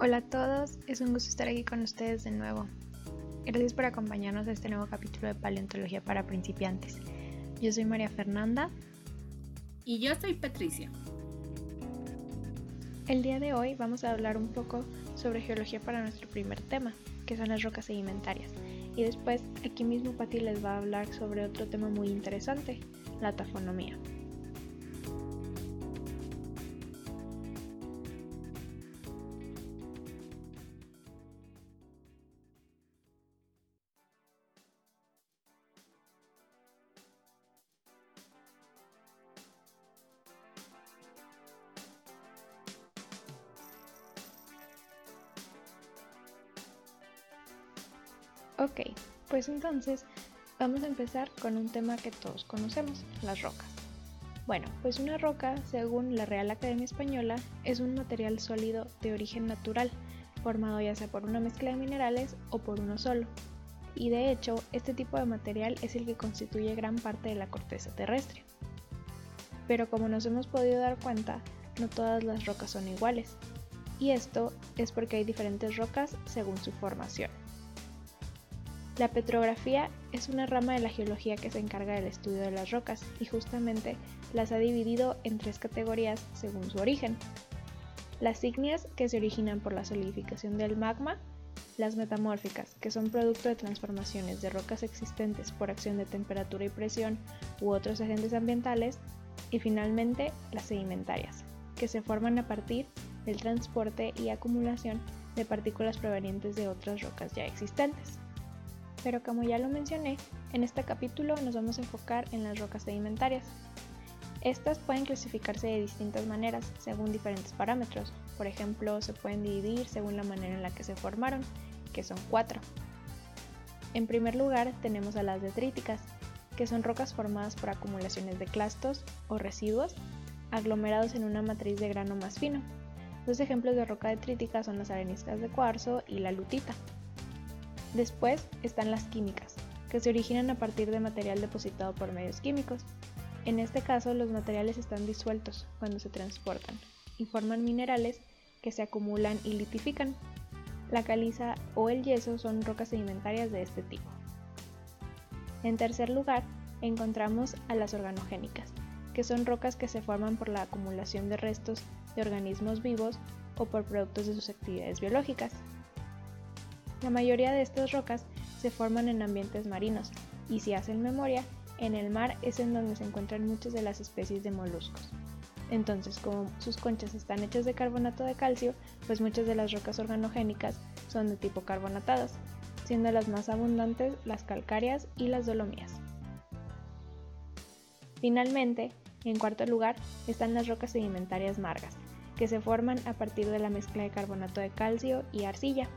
Hola a todos, es un gusto estar aquí con ustedes de nuevo. Gracias por acompañarnos a este nuevo capítulo de Paleontología para principiantes. Yo soy María Fernanda. Y yo soy Patricia. El día de hoy vamos a hablar un poco sobre geología para nuestro primer tema, que son las rocas sedimentarias. Y después, aquí mismo Pati les va a hablar sobre otro tema muy interesante, la tafonomía. Ok, pues entonces vamos a empezar con un tema que todos conocemos, las rocas. Bueno, pues una roca, según la Real Academia Española, es un material sólido de origen natural, formado ya sea por una mezcla de minerales o por uno solo. Y de hecho, este tipo de material es el que constituye gran parte de la corteza terrestre. Pero como nos hemos podido dar cuenta, no todas las rocas son iguales. Y esto es porque hay diferentes rocas según su formación. La petrografía es una rama de la geología que se encarga del estudio de las rocas y justamente las ha dividido en tres categorías según su origen. Las ígneas, que se originan por la solidificación del magma, las metamórficas, que son producto de transformaciones de rocas existentes por acción de temperatura y presión u otros agentes ambientales, y finalmente las sedimentarias, que se forman a partir del transporte y acumulación de partículas provenientes de otras rocas ya existentes pero como ya lo mencioné, en este capítulo nos vamos a enfocar en las rocas sedimentarias. Estas pueden clasificarse de distintas maneras según diferentes parámetros, por ejemplo, se pueden dividir según la manera en la que se formaron, que son cuatro. En primer lugar tenemos a las detríticas, que son rocas formadas por acumulaciones de clastos o residuos aglomerados en una matriz de grano más fino. Dos ejemplos de roca detrítica son las areniscas de cuarzo y la lutita. Después están las químicas, que se originan a partir de material depositado por medios químicos. En este caso, los materiales están disueltos cuando se transportan y forman minerales que se acumulan y litifican. La caliza o el yeso son rocas sedimentarias de este tipo. En tercer lugar, encontramos a las organogénicas, que son rocas que se forman por la acumulación de restos de organismos vivos o por productos de sus actividades biológicas. La mayoría de estas rocas se forman en ambientes marinos y si hacen memoria, en el mar es en donde se encuentran muchas de las especies de moluscos. Entonces, como sus conchas están hechas de carbonato de calcio, pues muchas de las rocas organogénicas son de tipo carbonatadas, siendo las más abundantes las calcáreas y las dolomías. Finalmente, en cuarto lugar, están las rocas sedimentarias margas, que se forman a partir de la mezcla de carbonato de calcio y arcilla,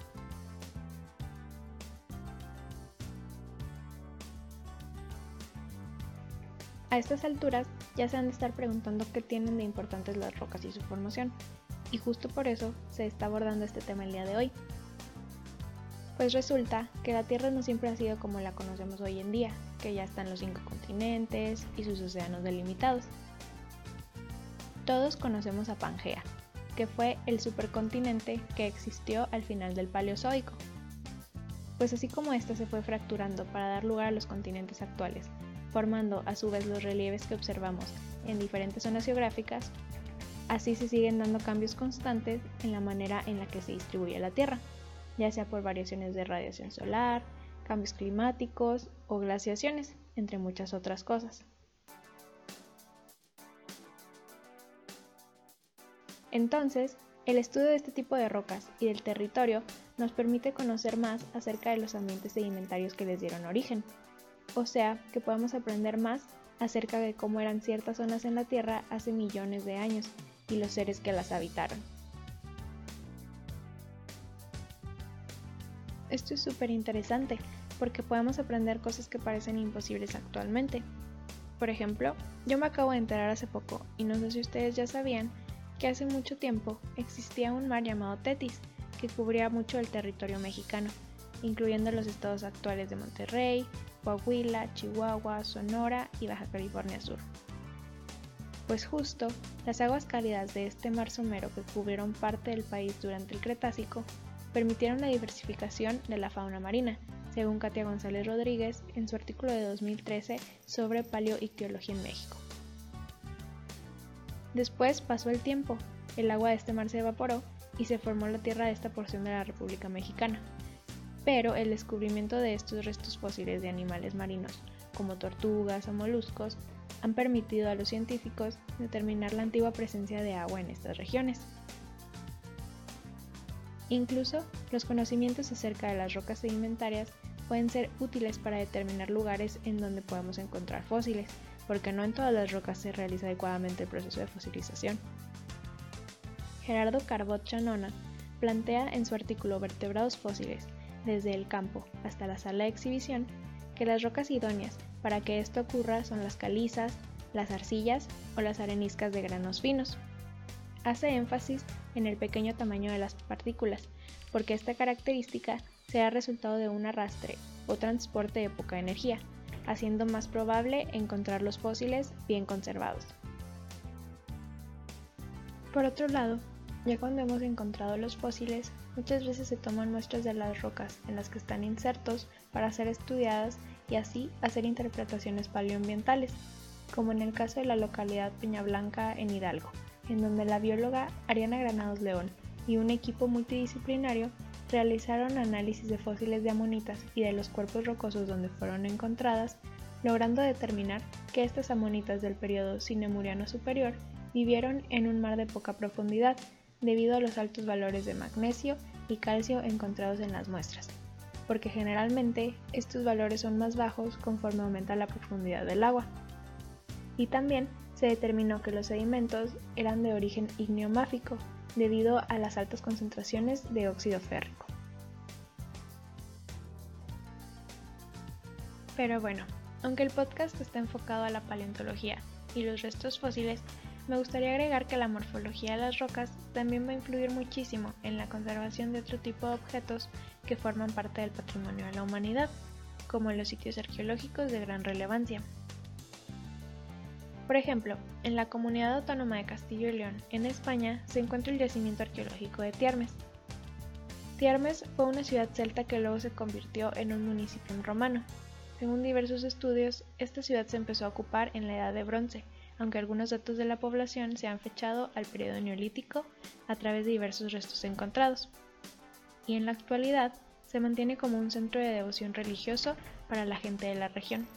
A estas alturas ya se han de estar preguntando qué tienen de importantes las rocas y su formación, y justo por eso se está abordando este tema el día de hoy. Pues resulta que la Tierra no siempre ha sido como la conocemos hoy en día, que ya están los cinco continentes y sus océanos delimitados. Todos conocemos a Pangea, que fue el supercontinente que existió al final del Paleozoico. Pues así como ésta se fue fracturando para dar lugar a los continentes actuales, formando a su vez los relieves que observamos en diferentes zonas geográficas, así se siguen dando cambios constantes en la manera en la que se distribuye la Tierra, ya sea por variaciones de radiación solar, cambios climáticos o glaciaciones, entre muchas otras cosas. Entonces, el estudio de este tipo de rocas y del territorio nos permite conocer más acerca de los ambientes sedimentarios que les dieron origen, o sea que podemos aprender más acerca de cómo eran ciertas zonas en la Tierra hace millones de años y los seres que las habitaron. Esto es súper interesante porque podemos aprender cosas que parecen imposibles actualmente. Por ejemplo, yo me acabo de enterar hace poco, y no sé si ustedes ya sabían, que hace mucho tiempo existía un mar llamado Tetis, que cubría mucho el territorio mexicano, incluyendo los estados actuales de Monterrey, Coahuila, Chihuahua, Sonora y Baja California Sur. pues justo las aguas cálidas de este mar somero que cubrieron parte del país durante el Cretácico permitieron la diversificación de la fauna marina, según Katia González Rodríguez en su artículo de 2013 sobre paleoictiología en México. Después pasó el tiempo, el agua de este mar se evaporó y se formó la tierra de esta porción de la República Mexicana. Pero el descubrimiento de estos restos fósiles de animales marinos, como tortugas o moluscos, han permitido a los científicos determinar la antigua presencia de agua en estas regiones. Incluso los conocimientos acerca de las rocas sedimentarias pueden ser útiles para determinar lugares en donde podemos encontrar fósiles, porque no en todas las rocas se realiza adecuadamente el proceso de fosilización. Gerardo Carbot Chanona plantea en su artículo Vertebrados fósiles, desde el campo hasta la sala de exhibición, que las rocas idóneas para que esto ocurra son las calizas, las arcillas o las areniscas de granos finos. Hace énfasis en el pequeño tamaño de las partículas, porque esta característica será resultado de un arrastre o transporte de poca energía, haciendo más probable encontrar los fósiles bien conservados. Por otro lado, ya cuando hemos encontrado los fósiles, muchas veces se toman muestras de las rocas en las que están insertos para ser estudiadas y así hacer interpretaciones paleoambientales, como en el caso de la localidad Peña Blanca en Hidalgo, en donde la bióloga Ariana Granados León y un equipo multidisciplinario realizaron análisis de fósiles de amonitas y de los cuerpos rocosos donde fueron encontradas, logrando determinar que estas amonitas del periodo cinemuriano superior vivieron en un mar de poca profundidad debido a los altos valores de magnesio y calcio encontrados en las muestras, porque generalmente estos valores son más bajos conforme aumenta la profundidad del agua. Y también se determinó que los sedimentos eran de origen igneomáfico, debido a las altas concentraciones de óxido férrico. Pero bueno, aunque el podcast está enfocado a la paleontología y los restos fósiles, me gustaría agregar que la morfología de las rocas también va a influir muchísimo en la conservación de otro tipo de objetos que forman parte del patrimonio de la humanidad, como los sitios arqueológicos de gran relevancia. Por ejemplo, en la comunidad autónoma de Castillo y León, en España, se encuentra el yacimiento arqueológico de Tiarmes. Tiarmes fue una ciudad celta que luego se convirtió en un municipio romano. Según diversos estudios, esta ciudad se empezó a ocupar en la Edad de Bronce, aunque algunos datos de la población se han fechado al periodo neolítico a través de diversos restos encontrados. Y en la actualidad se mantiene como un centro de devoción religioso para la gente de la región.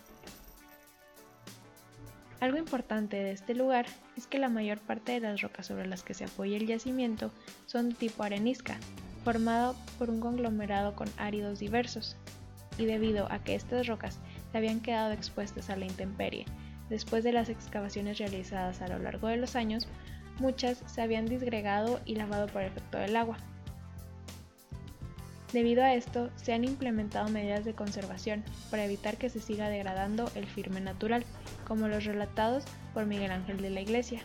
Algo importante de este lugar es que la mayor parte de las rocas sobre las que se apoya el yacimiento son de tipo arenisca, formado por un conglomerado con áridos diversos, y debido a que estas rocas se habían quedado expuestas a la intemperie Después de las excavaciones realizadas a lo largo de los años, muchas se habían disgregado y lavado por efecto del agua. Debido a esto, se han implementado medidas de conservación para evitar que se siga degradando el firme natural, como los relatados por Miguel Ángel de la Iglesia,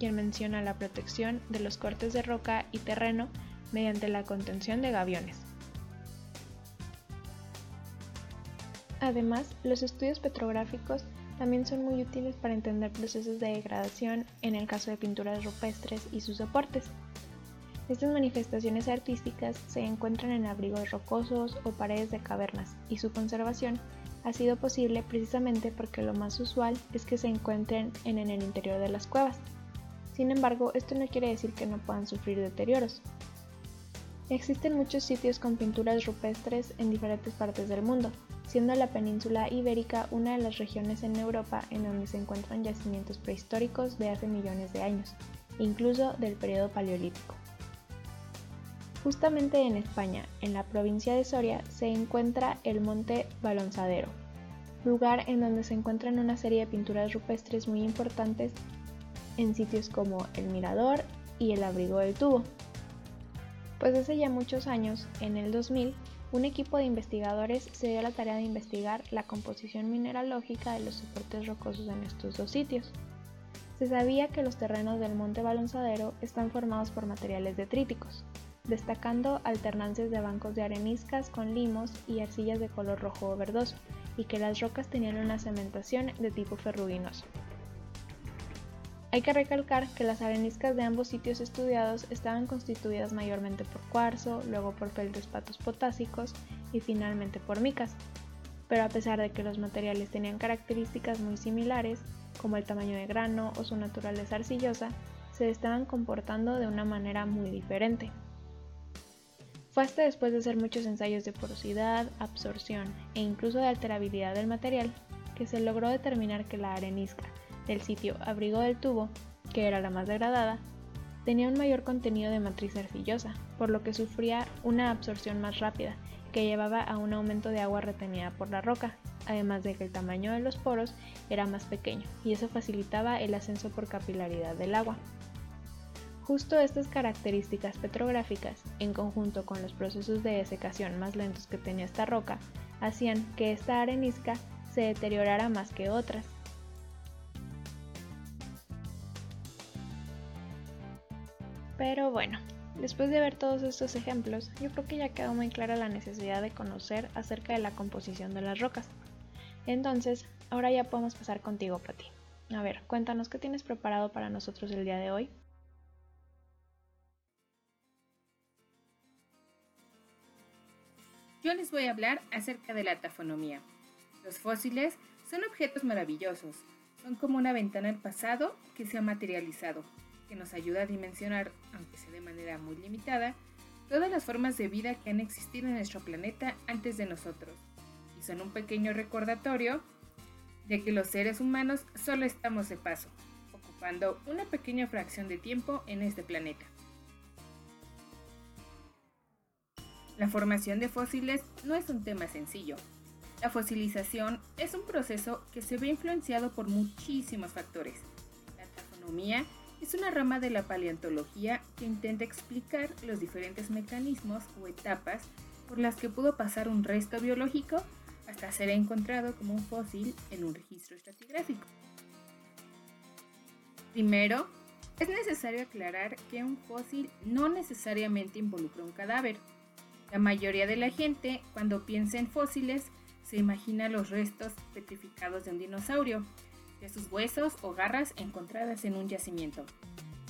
quien menciona la protección de los cortes de roca y terreno mediante la contención de gaviones. Además, los estudios petrográficos también son muy útiles para entender procesos de degradación en el caso de pinturas rupestres y sus soportes. Estas manifestaciones artísticas se encuentran en abrigos rocosos o paredes de cavernas y su conservación ha sido posible precisamente porque lo más usual es que se encuentren en, el interior de las cuevas. Sin embargo, esto no quiere decir que no puedan sufrir deterioros. Existen muchos sitios con pinturas rupestres en diferentes partes del mundo, siendo la península ibérica una de las regiones en Europa en donde se encuentran yacimientos prehistóricos de hace millones de años, incluso del periodo paleolítico. Justamente en España, en la provincia de Soria, se encuentra el Monte Balonzadero, lugar en donde se encuentran una serie de pinturas rupestres muy importantes en sitios como el Mirador y el Abrigo del Tubo. Pues hace ya muchos años, en el 2000, un equipo de investigadores se dio la tarea de investigar la composición mineralógica de los soportes rocosos en estos dos sitios. Se sabía que los terrenos del monte Balonzadero están formados por materiales detríticos, destacando alternancias de bancos de areniscas con limos y arcillas de color rojo o verdoso, y que las rocas tenían una cementación de tipo ferruginoso. Hay que recalcar que las areniscas de ambos sitios estudiados estaban constituidas mayormente por cuarzo, luego por feldespatos potásicos y finalmente por micas. Pero a pesar de que los materiales tenían características muy similares, como el tamaño de grano o su naturaleza arcillosa, se estaban comportando de una manera muy diferente. Fue hasta después de hacer muchos ensayos de porosidad, absorción e incluso de alterabilidad del material que se logró determinar que la arenisca del sitio abrigo del tubo, que era la más degradada, tenía un mayor contenido de matriz arcillosa, por lo que sufría una absorción más rápida, que llevaba a un aumento de agua retenida por la roca, además de que el tamaño de los poros era más pequeño, y eso facilitaba el ascenso por capilaridad del agua. Justo estas características petrográficas, en conjunto con los procesos de desecación más lentos que tenía esta roca, hacían que esta arenisca se deteriorara más que otras, Pero bueno, después de ver todos estos ejemplos, yo creo que ya quedó muy clara la necesidad de conocer acerca de la composición de las rocas. Entonces, ahora ya podemos pasar contigo, Pati. A ver, cuéntanos qué tienes preparado para nosotros el día de hoy. Yo les voy a hablar acerca de la tafonomía. Los fósiles son objetos maravillosos, son como una ventana al pasado que se ha materializado que nos ayuda a dimensionar, aunque sea de manera muy limitada, todas las formas de vida que han existido en nuestro planeta antes de nosotros, y son un pequeño recordatorio de que los seres humanos solo estamos de paso, ocupando una pequeña fracción de tiempo en este planeta. La formación de fósiles no es un tema sencillo. La fosilización es un proceso que se ve influenciado por muchísimos factores. La taxonomía es una rama de la paleontología que intenta explicar los diferentes mecanismos o etapas por las que pudo pasar un resto biológico hasta ser encontrado como un fósil en un registro estratigráfico. Primero, es necesario aclarar que un fósil no necesariamente involucra un cadáver. La mayoría de la gente, cuando piensa en fósiles, se imagina los restos petrificados de un dinosaurio, de sus huesos o garras encontradas en un yacimiento.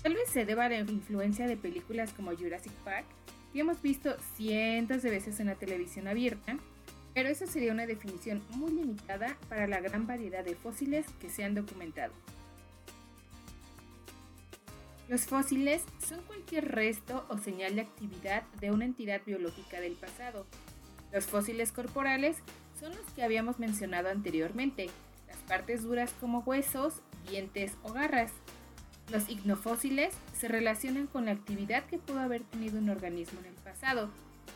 Tal vez se deba a la influencia de películas como Jurassic Park, que hemos visto cientos de veces en la televisión abierta, pero esa sería una definición muy limitada para la gran variedad de fósiles que se han documentado. Los fósiles son cualquier resto o señal de actividad de una entidad biológica del pasado. Los fósiles corporales son los que habíamos mencionado anteriormente, partes duras como huesos, dientes o garras. Los ignofósiles se relacionan con la actividad que pudo haber tenido un organismo en el pasado.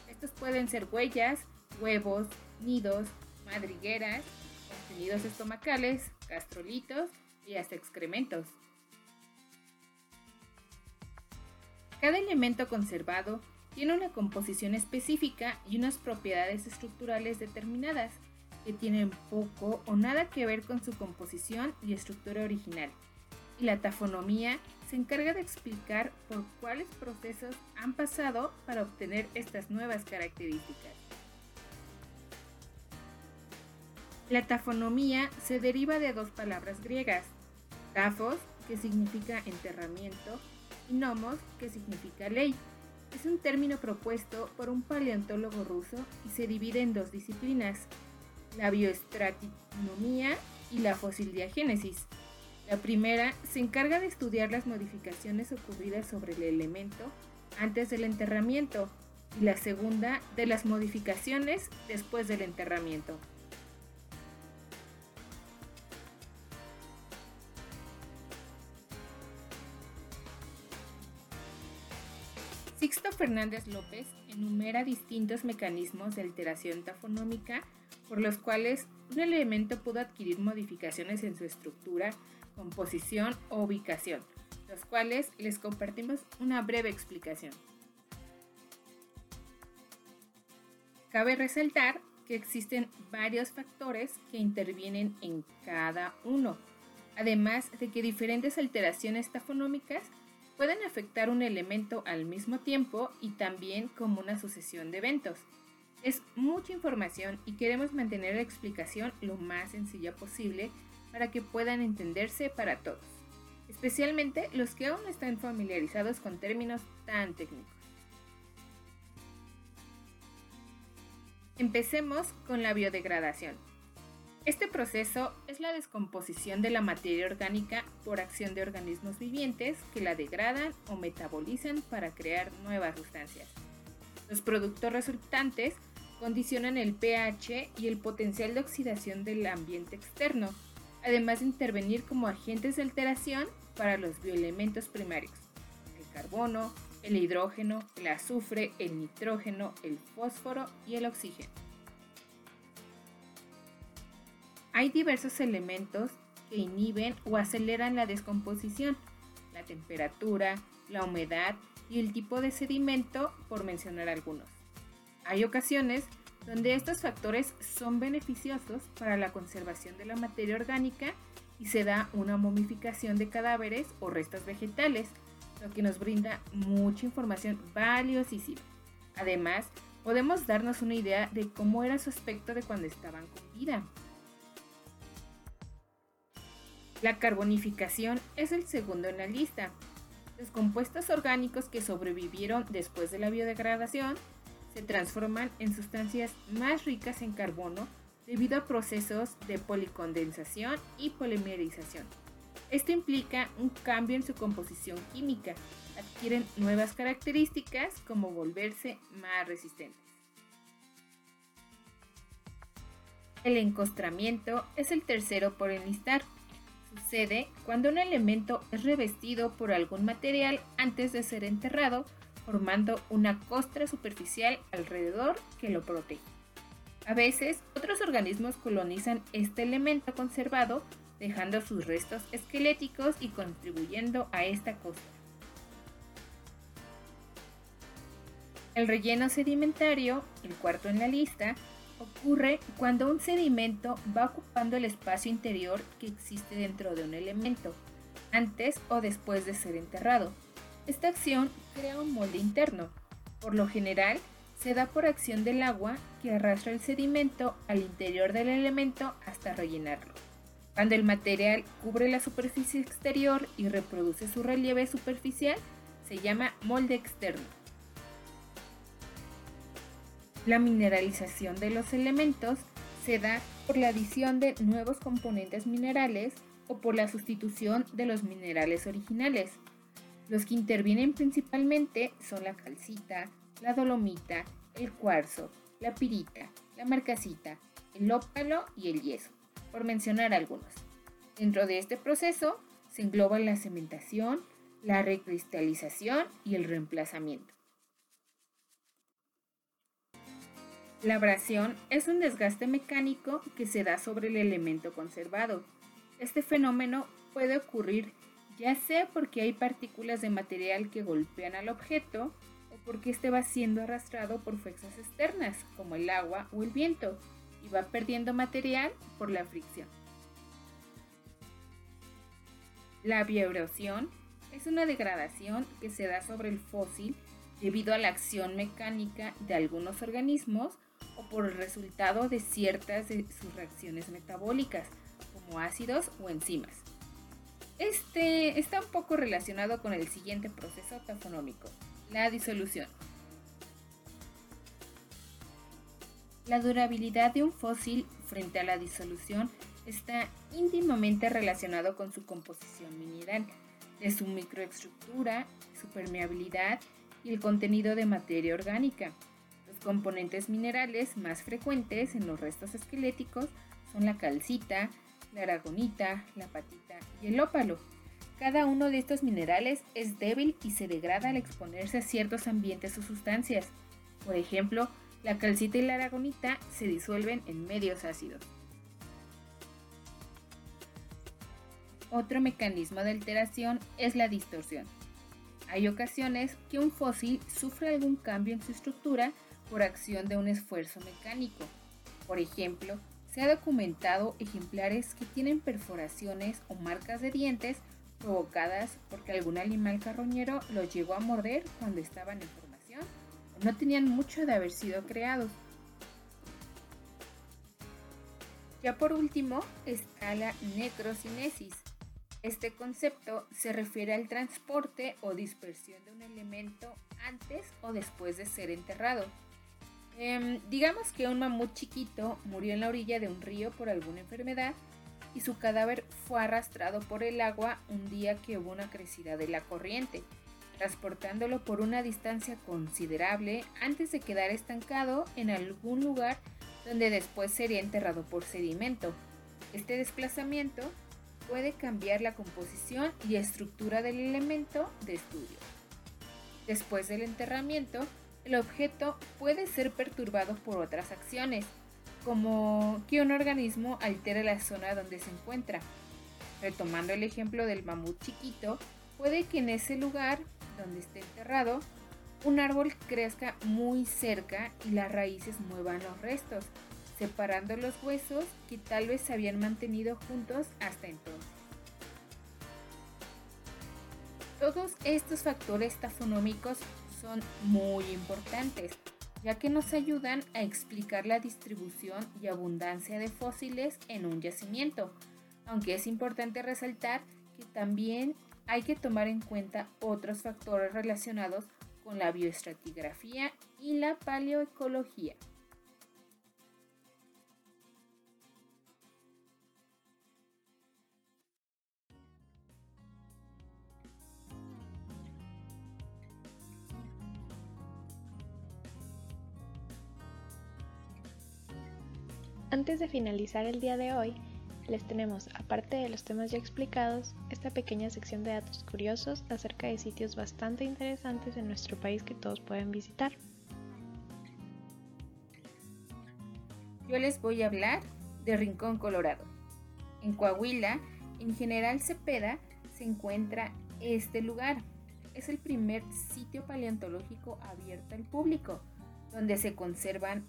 Estos pueden ser huellas, huevos, nidos, madrigueras, contenidos estomacales, gastrolitos y hasta excrementos. Cada elemento conservado tiene una composición específica y unas propiedades estructurales determinadas que tienen poco o nada que ver con su composición y estructura original. Y la tafonomía se encarga de explicar por cuáles procesos han pasado para obtener estas nuevas características. La tafonomía se deriva de dos palabras griegas, tafos, que significa enterramiento, y nomos, que significa ley. Es un término propuesto por un paleontólogo ruso y se divide en dos disciplinas, la bioestratinomía y la fosildiagénesis. La primera se encarga de estudiar las modificaciones ocurridas sobre el elemento antes del enterramiento y la segunda de las modificaciones después del enterramiento. Sixto Fernández López enumera distintos mecanismos de alteración tafonómica por los cuales un elemento pudo adquirir modificaciones en su estructura, composición o ubicación, los cuales les compartimos una breve explicación. Cabe resaltar que existen varios factores que intervienen en cada uno, además de que diferentes alteraciones tafonómicas pueden afectar un elemento al mismo tiempo y también como una sucesión de eventos. Es mucha información y queremos mantener la explicación lo más sencilla posible para que puedan entenderse para todos. especialmente los que aún están familiarizados con términos tan técnicos. Empecemos con la biodegradación. Este proceso es la descomposición de la materia orgánica por acción de organismos vivientes que la degradan o metabolizan para crear nuevas sustancias. Los productos resultantes condicionan el pH y el potencial de oxidación del ambiente externo, además de intervenir como agentes de alteración para los bioelementos primarios, el carbono, el hidrógeno, el azufre, el nitrógeno, el fósforo y el oxígeno. Hay diversos elementos que inhiben o aceleran la descomposición, la temperatura, la humedad y el tipo de sedimento, por mencionar algunos. Hay ocasiones donde estos factores son beneficiosos para la conservación de la materia orgánica y se da una momificación de cadáveres o restos vegetales, lo que nos brinda mucha información valiosísima. Además, podemos darnos una idea de cómo era su aspecto de cuando estaban con vida. La carbonificación es el segundo en la lista. Los compuestos orgánicos que sobrevivieron después de la biodegradación se transforman en sustancias más ricas en carbono debido a procesos de policondensación y polimerización. Esto implica un cambio en su composición química. Adquieren nuevas características como volverse más resistentes. El encostramiento es el tercero por enlistar sucede cuando un elemento es revestido por algún material antes de ser enterrado, formando una costra superficial alrededor que lo protege. A veces, otros organismos colonizan este elemento conservado, dejando sus restos esqueléticos y contribuyendo a esta costra. El relleno sedimentario, el cuarto en la lista, ocurre cuando un sedimento va ocupando el espacio interior que existe dentro de un elemento, antes o después de ser enterrado. Esta acción crea un molde interno. Por lo general, se da por acción del agua que arrastra el sedimento al interior del elemento hasta rellenarlo. Cuando el material cubre la superficie exterior y reproduce su relieve superficial, se llama molde externo. La mineralización de los elementos se da por la adición de nuevos componentes minerales o por la sustitución de los minerales originales. Los que intervienen principalmente son la calcita, la dolomita, el cuarzo, la pirita, la marcasita, el ópalo y el yeso, por mencionar algunos. Dentro de este proceso se engloban la cementación, la recristalización y el reemplazamiento. La abrasión es un desgaste mecánico que se da sobre el elemento conservado. Este fenómeno puede ocurrir ya sea porque hay partículas de material que golpean al objeto o porque éste va siendo arrastrado por fuerzas externas como el agua o el viento y va perdiendo material por la fricción. La bioerosión es una degradación que se da sobre el fósil debido a la acción mecánica de algunos organismos o por el resultado de ciertas de sus reacciones metabólicas, como ácidos o enzimas. Este está un poco relacionado con el siguiente proceso tafonómico, la disolución. La durabilidad de un fósil frente a la disolución está íntimamente relacionado con su composición mineral, de su microestructura, su permeabilidad y el contenido de materia orgánica componentes minerales más frecuentes en los restos esqueléticos son la calcita, la aragonita, la patita y el ópalo. Cada uno de estos minerales es débil y se degrada al exponerse a ciertos ambientes o sustancias. Por ejemplo, la calcita y la aragonita se disuelven en medios ácidos. Otro mecanismo de alteración es la distorsión. Hay ocasiones que un fósil sufre algún cambio en su estructura por acción de un esfuerzo mecánico. Por ejemplo, se ha documentado ejemplares que tienen perforaciones o marcas de dientes provocadas porque algún animal carroñero los llegó a morder cuando estaban en formación o no tenían mucho de haber sido creados. Ya por último está la necrocinesis. Este concepto se refiere al transporte o dispersión de un elemento antes o después de ser enterrado. Em, digamos que un mamut chiquito murió en la orilla de un río por alguna enfermedad y su cadáver fue arrastrado por el agua un día que hubo una crecida de la corriente, transportándolo por una distancia considerable antes de quedar estancado en algún lugar donde después sería enterrado por sedimento. Este desplazamiento puede cambiar la composición y estructura del elemento de estudio. Después del enterramiento, el objeto puede ser perturbado por otras acciones, como que un organismo altere la zona donde se encuentra. Retomando el ejemplo del mamut chiquito, puede que en ese lugar donde esté enterrado, un árbol crezca muy cerca y las raíces muevan los restos, separando los huesos que tal vez se habían mantenido juntos hasta entonces. Todos estos factores tafonómicos son muy importantes, ya que nos ayudan a explicar la distribución y abundancia de fósiles en un yacimiento, aunque es importante resaltar que también hay que tomar en cuenta otros factores relacionados con la bioestratigrafía y la paleoecología. Antes de finalizar el día de hoy, les tenemos, aparte de los temas ya explicados, esta pequeña sección de datos curiosos acerca de sitios bastante interesantes en nuestro país que todos pueden visitar. Yo les voy a hablar de Rincón Colorado. En Coahuila, en General Cepeda, se encuentra este lugar. Es el primer sitio paleontológico abierto al público, donde se conservan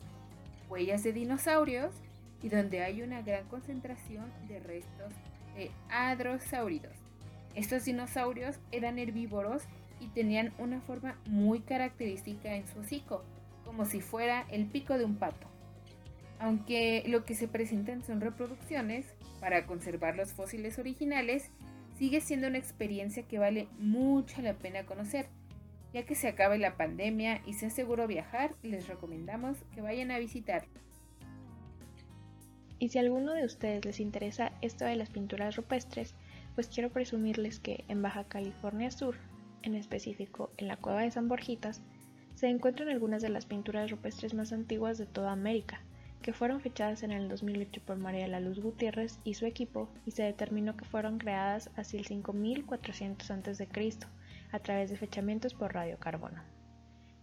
huellas de dinosaurios, y donde hay una gran concentración de restos de hadrosáuridos. Estos dinosaurios eran herbívoros y tenían una forma muy característica en su hocico, como si fuera el pico de un pato. Aunque lo que se presentan son reproducciones, para conservar los fósiles originales, sigue siendo una experiencia que vale mucho la pena conocer. Ya que se acabe la pandemia y sea seguro viajar, les recomendamos que vayan a visitar. Y si a alguno de ustedes les interesa esto de las pinturas rupestres, pues quiero presumirles que en Baja California Sur, en específico en la cueva de San Borjitas, se encuentran algunas de las pinturas rupestres más antiguas de toda América, que fueron fechadas en el 2008 por María La Luz Gutiérrez y su equipo y se determinó que fueron creadas hacia el 5400 a.C. a través de fechamientos por radiocarbono.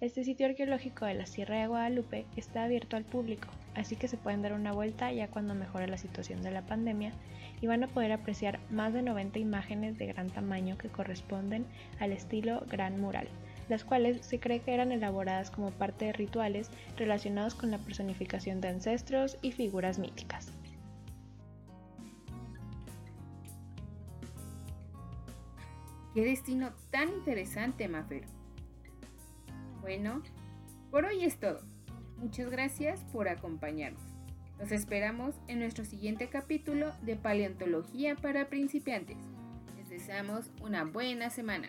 Este sitio arqueológico de la Sierra de Guadalupe está abierto al público, así que se pueden dar una vuelta ya cuando mejore la situación de la pandemia y van a poder apreciar más de 90 imágenes de gran tamaño que corresponden al estilo Gran Mural, las cuales se cree que eran elaboradas como parte de rituales relacionados con la personificación de ancestros y figuras míticas. Qué destino tan interesante, Mafer. Bueno, por hoy es todo. Muchas gracias por acompañarnos. Los esperamos en nuestro siguiente capítulo de Paleontología para principiantes. Les deseamos una buena semana.